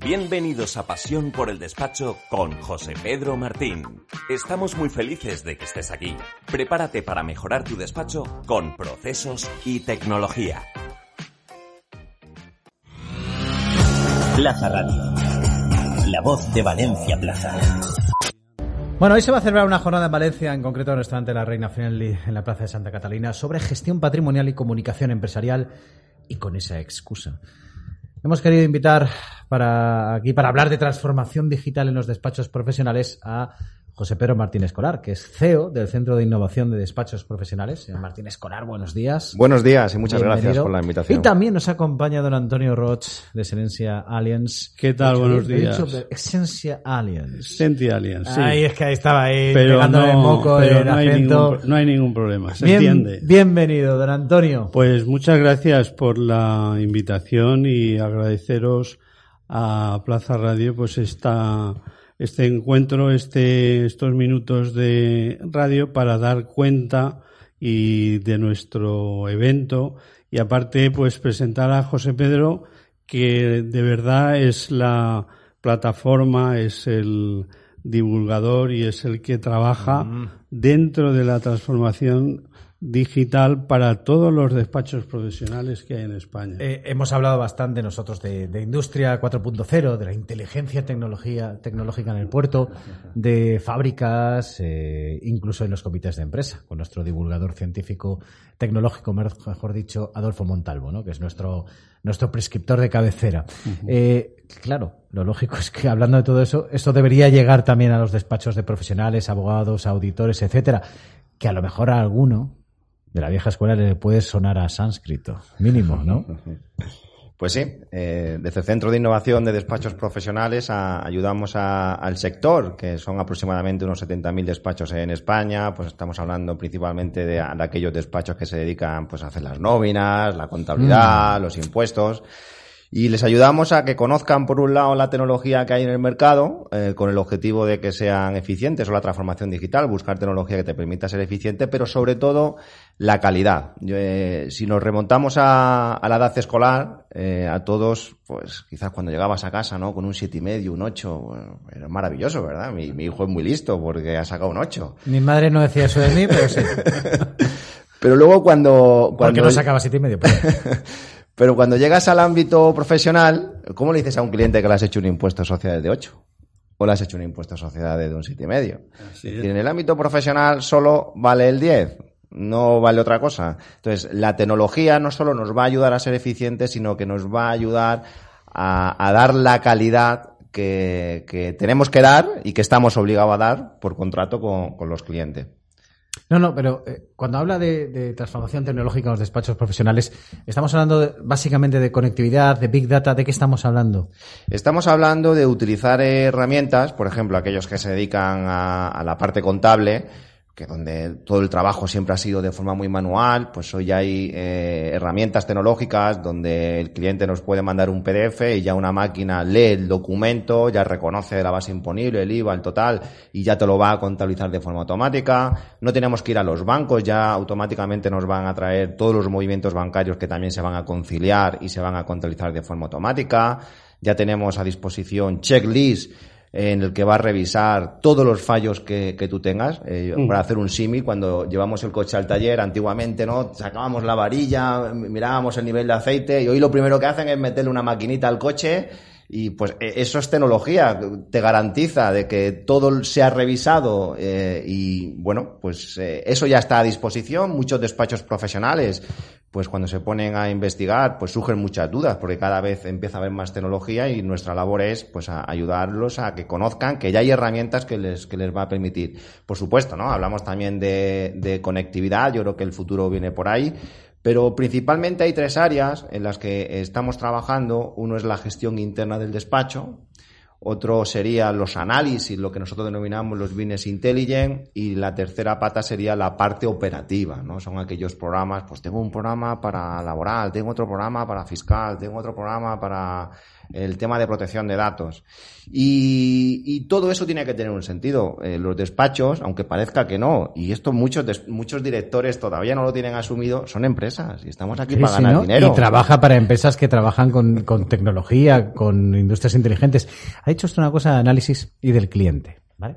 Bienvenidos a Pasión por el Despacho con José Pedro Martín. Estamos muy felices de que estés aquí. Prepárate para mejorar tu despacho con procesos y tecnología. Plaza Radio. La voz de Valencia Plaza. Bueno, hoy se va a celebrar una jornada en Valencia, en concreto en el restaurante La Reina Friendly, en la Plaza de Santa Catalina, sobre gestión patrimonial y comunicación empresarial, y con esa excusa. Hemos querido invitar para aquí para hablar de transformación digital en los despachos profesionales a José Pedro Martín Escolar, que es CEO del Centro de Innovación de Despachos Profesionales. Señor Martín Escolar, buenos días. Buenos días y muchas Bienvenido. gracias por la invitación. Y también nos acompaña don Antonio Roch de Serencia Alliance. ¿Qué tal? Buenos días. de Essencia Alliance. Senti Alliance, sí. Ay, es que ahí estaba ahí pero pegándole no, moco pero el no hay, ningún, no hay ningún problema, se Bien- entiende. Bienvenido, don Antonio. Pues muchas gracias por la invitación y agradeceros a Plaza Radio pues esta este encuentro, este estos minutos de radio para dar cuenta y de nuestro evento. Y aparte pues presentar a José Pedro que de verdad es la plataforma, es el divulgador y es el que trabaja dentro de la transformación digital para todos los despachos profesionales que hay en España. Eh, hemos hablado bastante nosotros de, de industria 4.0, de la inteligencia tecnología, tecnológica en el puerto, de fábricas, eh, incluso en los comités de empresa, con nuestro divulgador científico tecnológico, mejor dicho, Adolfo Montalvo, ¿no? que es nuestro, nuestro prescriptor de cabecera. Eh, claro, lo lógico es que hablando de todo eso, esto debería llegar también a los despachos de profesionales, abogados, auditores, etcétera, que a lo mejor a alguno de la vieja escuela le puede sonar a sánscrito, mínimo, ¿no? Pues sí, eh, desde el Centro de Innovación de Despachos Profesionales a- ayudamos a- al sector, que son aproximadamente unos 70.000 despachos en España, pues estamos hablando principalmente de, de aquellos despachos que se dedican pues, a hacer las nóminas, la contabilidad, los impuestos. Y les ayudamos a que conozcan, por un lado, la tecnología que hay en el mercado, eh, con el objetivo de que sean eficientes o la transformación digital, buscar tecnología que te permita ser eficiente, pero sobre todo la calidad. Eh, si nos remontamos a, a la edad escolar, eh, a todos, pues quizás cuando llegabas a casa, ¿no? Con un siete y medio, un ocho, bueno, era maravilloso, ¿verdad? Mi, mi hijo es muy listo porque ha sacado un ocho. Mi madre no decía eso de mí, pero sí. Pero luego cuando... Porque cuando no sacaba siete y medio. Pues. Pero cuando llegas al ámbito profesional, ¿cómo le dices a un cliente que le has hecho un impuesto de sociedades de 8? ¿O le has hecho un impuesto de sociedades de un 7,5? Así Y es. en el ámbito profesional solo vale el 10, no vale otra cosa. Entonces, la tecnología no solo nos va a ayudar a ser eficientes, sino que nos va a ayudar a, a dar la calidad que, que tenemos que dar y que estamos obligados a dar por contrato con, con los clientes. No, no, pero eh, cuando habla de, transformación tecnológica en los despachos profesionales, estamos hablando básicamente de conectividad, de big data, ¿de qué estamos hablando? Estamos hablando de utilizar herramientas, por ejemplo, aquellos que se dedican a la parte contable, que donde todo el trabajo siempre ha sido de forma muy manual, pues hoy hay eh, herramientas tecnológicas donde el cliente nos puede mandar un PDF y ya una máquina lee el documento, ya reconoce la base imponible, el IVA, el total, y ya te lo va a contabilizar de forma automática. No tenemos que ir a los bancos, ya automáticamente nos van a traer todos los movimientos bancarios que también se van a conciliar y se van a contabilizar de forma automática. Ya tenemos a disposición checklist en el que va a revisar todos los fallos que, que tú tengas. Eh, Para hacer un símil, cuando llevamos el coche al taller, antiguamente, ¿no? Sacábamos la varilla, mirábamos el nivel de aceite y hoy lo primero que hacen es meterle una maquinita al coche y pues e- eso es tecnología, te garantiza de que todo sea revisado eh, y bueno, pues eh, eso ya está a disposición. Muchos despachos profesionales, pues cuando se ponen a investigar, pues surgen muchas dudas porque cada vez empieza a haber más tecnología y nuestra labor es pues a ayudarlos a que conozcan que ya hay herramientas que les, que les va a permitir. Por supuesto, ¿no? Hablamos también de, de conectividad, yo creo que el futuro viene por ahí Pero principalmente hay tres áreas en las que estamos trabajando. Uno es la gestión interna del despacho, otro sería los análisis, lo que nosotros denominamos los business intelligence, y la tercera pata sería la parte operativa, ¿no? Son aquellos programas, pues tengo un programa para laboral, tengo otro programa para fiscal, tengo otro programa para el tema de protección de datos. Y, y todo eso tiene que tener un sentido. Eh, los despachos, aunque parezca que no, y esto muchos, muchos directores todavía no lo tienen asumido, son empresas y estamos aquí para ganar dinero. Y trabaja para empresas que trabajan con, con tecnología, con industrias inteligentes. Ha dicho esto una cosa de análisis y del cliente, ¿vale?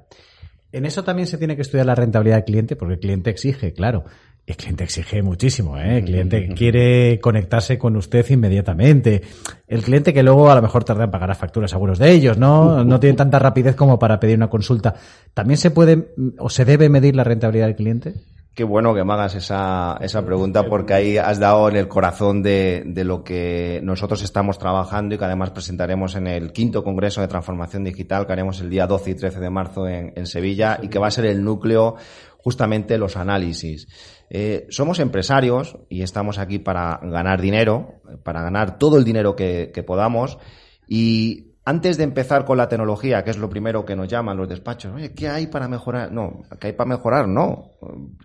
En eso también se tiene que estudiar la rentabilidad del cliente, porque el cliente exige, claro. El cliente exige muchísimo, ¿eh? El cliente quiere conectarse con usted inmediatamente. El cliente que luego a lo mejor tarda en pagar las facturas, algunos de ellos, ¿no? No tiene tanta rapidez como para pedir una consulta. ¿También se puede o se debe medir la rentabilidad del cliente? Qué bueno que me hagas esa, esa pregunta porque ahí has dado en el corazón de, de, lo que nosotros estamos trabajando y que además presentaremos en el quinto Congreso de Transformación Digital que haremos el día 12 y 13 de marzo en, en Sevilla y que va a ser el núcleo justamente los análisis. Eh, somos empresarios y estamos aquí para ganar dinero, para ganar todo el dinero que, que podamos y antes de empezar con la tecnología, que es lo primero que nos llaman los despachos, oye, ¿qué hay para mejorar? No, ¿qué hay para mejorar? No.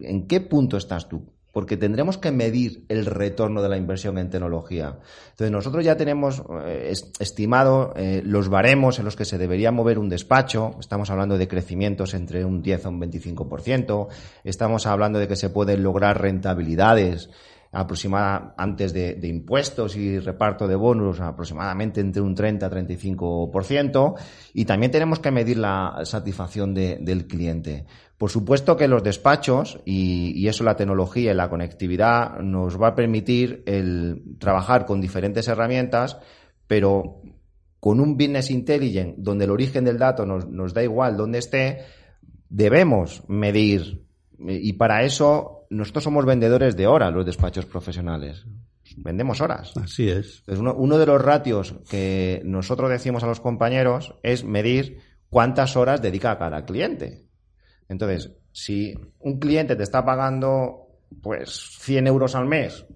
¿En qué punto estás tú? Porque tendremos que medir el retorno de la inversión en tecnología. Entonces, nosotros ya tenemos eh, estimado eh, los baremos en los que se debería mover un despacho. Estamos hablando de crecimientos entre un 10 a un 25%. Estamos hablando de que se pueden lograr rentabilidades aproximada antes de, impuestos y reparto de bonos aproximadamente entre un 30 a 35% y también tenemos que medir la satisfacción de, del cliente. Por supuesto que los despachos y, y, eso la tecnología y la conectividad nos va a permitir el trabajar con diferentes herramientas, pero con un business intelligent donde el origen del dato nos, nos da igual donde esté, debemos medir y para eso nosotros somos vendedores de horas, los despachos profesionales. Vendemos horas. Así es. Entonces, uno, uno, de los ratios que nosotros decimos a los compañeros es medir cuántas horas dedica cada cliente. Entonces, si un cliente te está pagando pues 100 euros al mes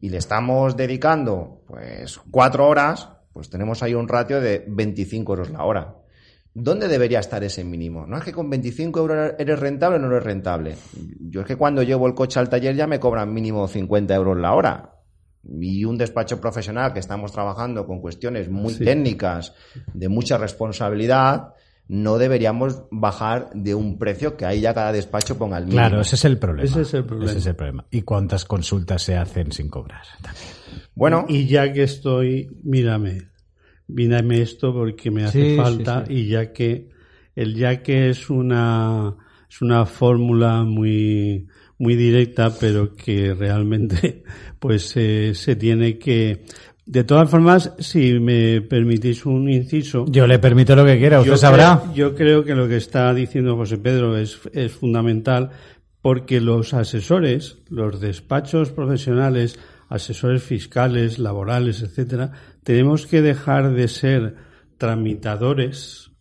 y le estamos dedicando pues cuatro horas, pues tenemos ahí un ratio de 25 euros la hora. ¿Dónde debería estar ese mínimo? No es que con 25 euros eres rentable o no eres rentable. Yo es que cuando llevo el coche al taller ya me cobran mínimo 50 euros la hora. Y un despacho profesional que estamos trabajando con cuestiones muy sí. técnicas, de mucha responsabilidad, no deberíamos bajar de un precio que ahí ya cada despacho ponga el mínimo. Claro, ese es el problema. Ese es el problema. Ese es el problema. ¿Y cuántas consultas se hacen sin cobrar? También. Bueno. Y ya que estoy, mírame, mírame esto porque me hace Sí, falta sí, sí. y ya que el ya que es una es una fórmula muy muy directa pero que realmente pues eh, se tiene que de todas formas si me permitís un inciso Yo le permito lo que quiera, usted yo sabrá. Creo, yo creo que lo que está diciendo José Pedro es, es fundamental porque los asesores, los despachos profesionales, asesores fiscales, laborales, etcétera, tenemos que dejar de ser tramitadores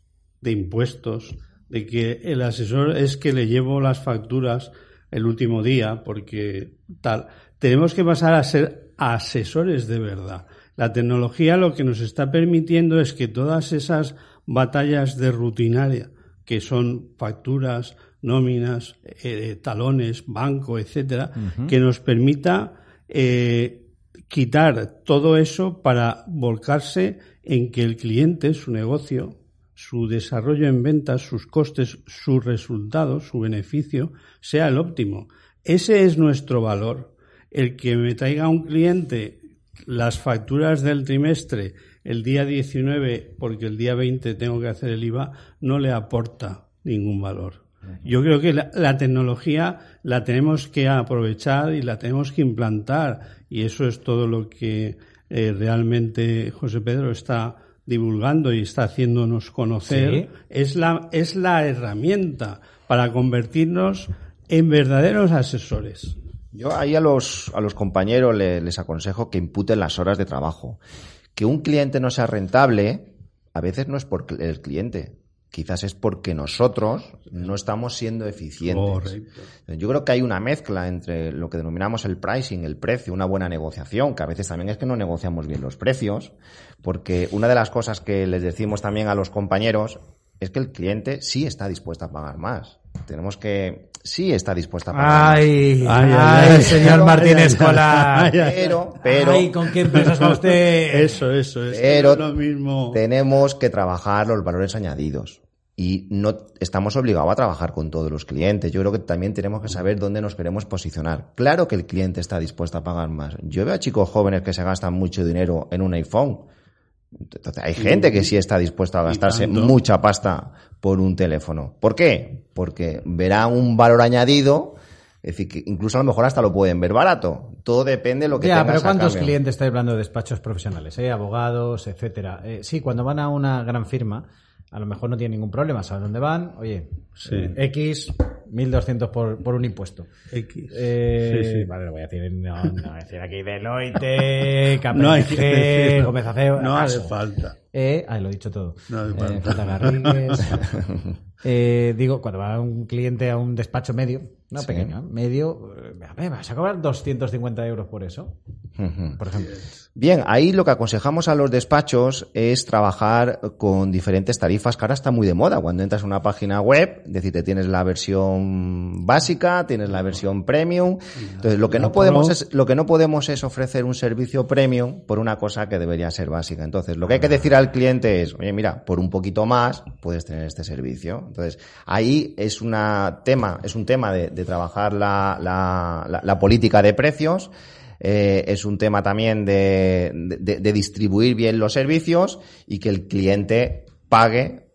de impuestos, de que el asesor es que le llevo las facturas el último día, porque tal. Tenemos que pasar a ser asesores de verdad. La tecnología lo que nos está permitiendo es que todas esas batallas de rutinaria, que son facturas, nóminas, eh, talones, banco, etcétera, uh -huh. que nos permita eh, quitar todo eso para volcarse en que el cliente, su negocio, su desarrollo en ventas, sus costes, sus resultados, su beneficio, sea el óptimo. Ese es nuestro valor. El que me traiga un cliente las facturas del trimestre el día 19 porque el día 20 tengo que hacer el IVA no le aporta ningún valor. Yo creo que la, la, tecnología la tenemos que aprovechar y la tenemos que implantar y eso es todo lo que eh, realmente José Pedro está divulgando y está haciéndonos conocer. ¿Sí? Es, la, es la herramienta para convertirnos en verdaderos asesores. Yo ahí a los, a los compañeros les, les aconsejo que imputen las horas de trabajo. Que un cliente no sea rentable, a veces no es por el cliente, quizás es porque nosotros no estamos siendo eficientes. Yo creo que hay una mezcla entre lo que denominamos el pricing, el precio, una buena negociación, que a veces también es que no negociamos bien los precios, porque una de las cosas que les decimos también a los compañeros es que el cliente sí está dispuesto a pagar más. Tenemos que sí está dispuesta a pagar. Ay, ay, ay, señor Martínez Cola. Pero, pero. Ay, ¿con qué empresas va usted? Eso, eso, eso. Pero lo mismo. tenemos que trabajar los valores añadidos. Y no estamos obligados a trabajar con todos los clientes. Yo creo que también tenemos que saber dónde nos queremos posicionar. Claro que el cliente está dispuesto a pagar más. Yo veo a chicos jóvenes que se gastan mucho dinero en un iPhone. Entonces, hay gente que sí está dispuesta a gastarse mucha pasta por un teléfono. ¿Por qué? Porque verá un valor añadido, es decir, que incluso a lo mejor hasta lo pueden ver barato. Todo depende de lo que Ya, tengas pero ¿cuántos clientes estáis hablando de despachos profesionales? eh? Abogados, etcétera. Eh, sí, cuando van a una gran firma, a lo mejor no tienen ningún problema. Saben dónde van. Oye, Sí. eh, X, 1.200 por, por un impuesto. X. Eh, Sí, sí. Vale, lo voy a decir, no, no voy a decir aquí Deloitte, KPMG, No hay que decirlo. Gómez Aceo, No hace falta. Eh, ah, lo he dicho todo. No hace Eh, falta. falta Garrigues. Eh, digo, cuando va un cliente a un despacho medio, no Sí. pequeño, ¿eh? medio, eh, a ver, vas a cobrar 250 euros por eso, por ejemplo. Bien, ahí lo que aconsejamos a los despachos es trabajar con diferentes tarifas, que ahora está muy de moda. Cuando entras a una página web, es decir, te tienes la versión básica, tienes la versión premium. Entonces, lo que no podemos es, lo que no podemos es ofrecer un servicio premium por una cosa que debería ser básica. Entonces, lo que hay que decir al cliente es, oye, mira, por un poquito más puedes tener este servicio. Entonces, ahí es una tema, es un tema de, de trabajar la, la, la- la política de precios. Eh, es un tema también de, de- de distribuir bien los servicios y que el cliente pague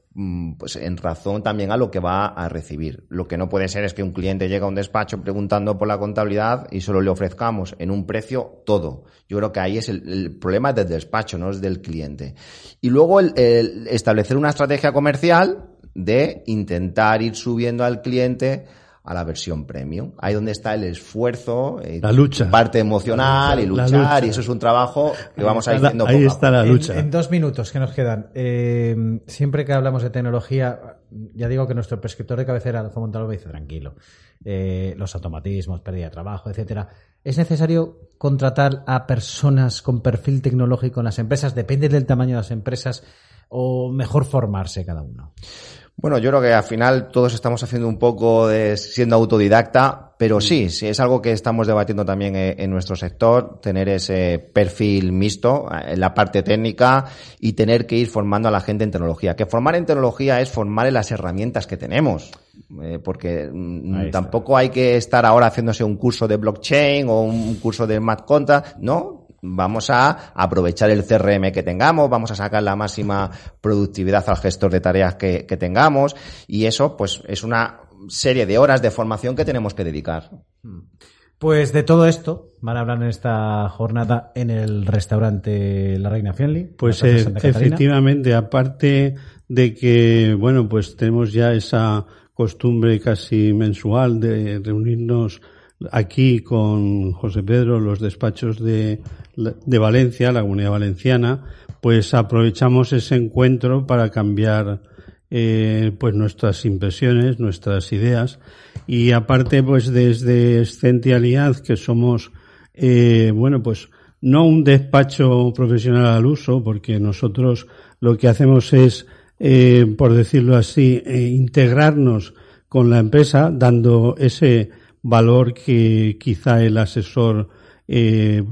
pues en razón también a lo que va a recibir. Lo que no puede ser es que un cliente llegue a un despacho preguntando por la contabilidad y solo le ofrezcamos en un precio todo. Yo creo que ahí es el, problema del despacho, no es del cliente. Y luego el establecer una estrategia comercial de intentar ir subiendo al cliente a la versión premium. Ahí donde está el esfuerzo, eh, La lucha. parte emocional y luchar, lucha. y eso es un trabajo que vamos a ir haciendo ahí está la lucha. En, dos minutos que nos quedan, eh, siempre que hablamos de tecnología, ya digo que nuestro prescriptor de cabecera, Adolfo Montalvo, dice tranquilo. Eh, los automatismos, pérdida de trabajo, etcétera. ¿Es necesario contratar a personas con perfil tecnológico en las empresas? ¿Depende del tamaño de las empresas? ¿O mejor formarse cada uno? Bueno, yo creo que al final todos estamos haciendo un poco de siendo autodidacta, pero sí, sí es algo que estamos debatiendo también eh, en nuestro sector, tener ese perfil mixto eh, en la parte técnica y tener que ir formando a la gente en tecnología. Que formar en tecnología es formar en las herramientas que tenemos, eh, porque mm, está. tampoco hay que estar ahora haciéndose un curso de blockchain o un curso de Mad Conta, no, vamos a aprovechar el CRM que tengamos, vamos a sacar la máxima productividad al gestor de tareas que, que tengamos y eso pues es una serie de horas de formación que tenemos que dedicar. Pues de todo esto van a hablar en esta jornada en el restaurante La Reina Friendly. Pues eh, efectivamente, aparte de que, bueno, pues tenemos ya esa costumbre casi mensual de reunirnos aquí con José Pedro, los despachos de, de Valencia, la comunidad valenciana, pues aprovechamos ese encuentro para cambiar eh, pues nuestras impresiones, nuestras ideas. Y aparte pues desde Scenti que somos eh, bueno pues no un despacho profesional al uso porque nosotros lo que hacemos es eh, por decirlo así eh, integrarnos con la empresa dando ese valor que quizá el asesor eh,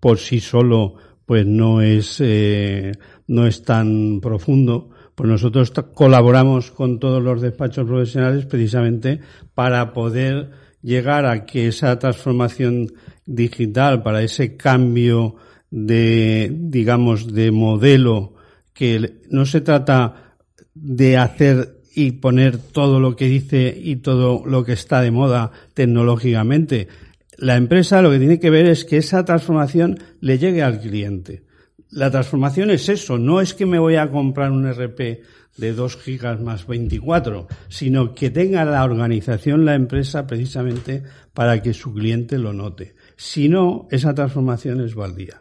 por sí solo pues no es eh, no es tan profundo pues nosotros colaboramos con todos los despachos profesionales precisamente para poder llegar a que esa transformación digital, para ese cambio de, digamos, de modelo, que no se trata de hacer y poner todo lo que dice y todo lo que está de moda tecnológicamente. La empresa lo que tiene que ver es que esa transformación le llegue al cliente. La transformación es eso, no es que me voy a comprar un RP de 2 gigas más 24, sino que tenga la organización, la empresa, precisamente para que su cliente lo note. Si no, esa transformación es baldía.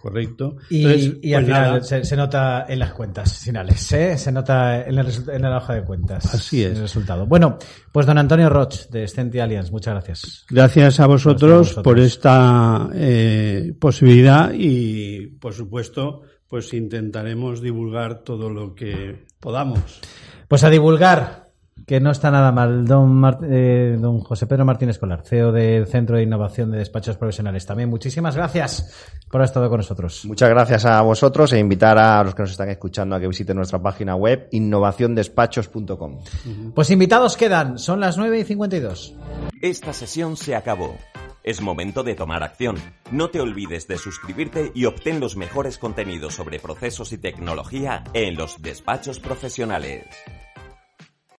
Correcto. Y, Entonces, y al pues final nada, se, se nota en las cuentas finales, ¿eh? se nota en, el en la hoja de cuentas. Así es. El resultado. Bueno, pues don Antonio Roch de Scenti Alliance, muchas gracias. Gracias a vosotros, vosotros. por esta eh, posibilidad y, por supuesto, pues intentaremos divulgar todo lo que podamos. Pues a divulgar, que no está nada mal, don, Mar- eh, don José Pedro Martínez Colar, CEO del Centro de Innovación de Despachos Profesionales. También muchísimas gracias por haber estado con nosotros. Muchas gracias a vosotros e invitar a los que nos están escuchando a que visiten nuestra página web innovaciondespachos.com. Pues invitados quedan, son las 9 y 52. Esta sesión se acabó. Es momento de tomar acción. No te olvides de suscribirte y obtén los mejores contenidos sobre procesos y tecnología en los despachos profesionales.